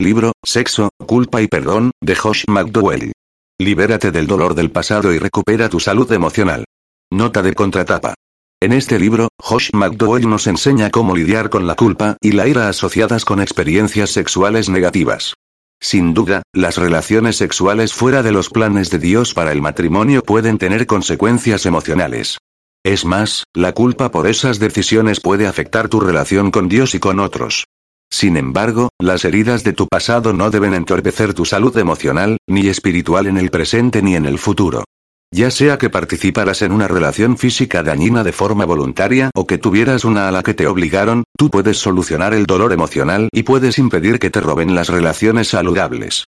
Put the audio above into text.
Libro, Sexo, Culpa y Perdón, de Josh McDowell. Libérate del dolor del pasado y recupera tu salud emocional. Nota de contratapa. En este libro, Josh McDowell nos enseña cómo lidiar con la culpa y la ira asociadas con experiencias sexuales negativas. Sin duda, las relaciones sexuales fuera de los planes de Dios para el matrimonio pueden tener consecuencias emocionales. Es más, la culpa por esas decisiones puede afectar tu relación con Dios y con otros. Sin embargo, las heridas de tu pasado no deben entorpecer tu salud emocional, ni espiritual en el presente ni en el futuro. Ya sea que participaras en una relación física dañina de forma voluntaria o que tuvieras una a la que te obligaron, tú puedes solucionar el dolor emocional y puedes impedir que te roben las relaciones saludables.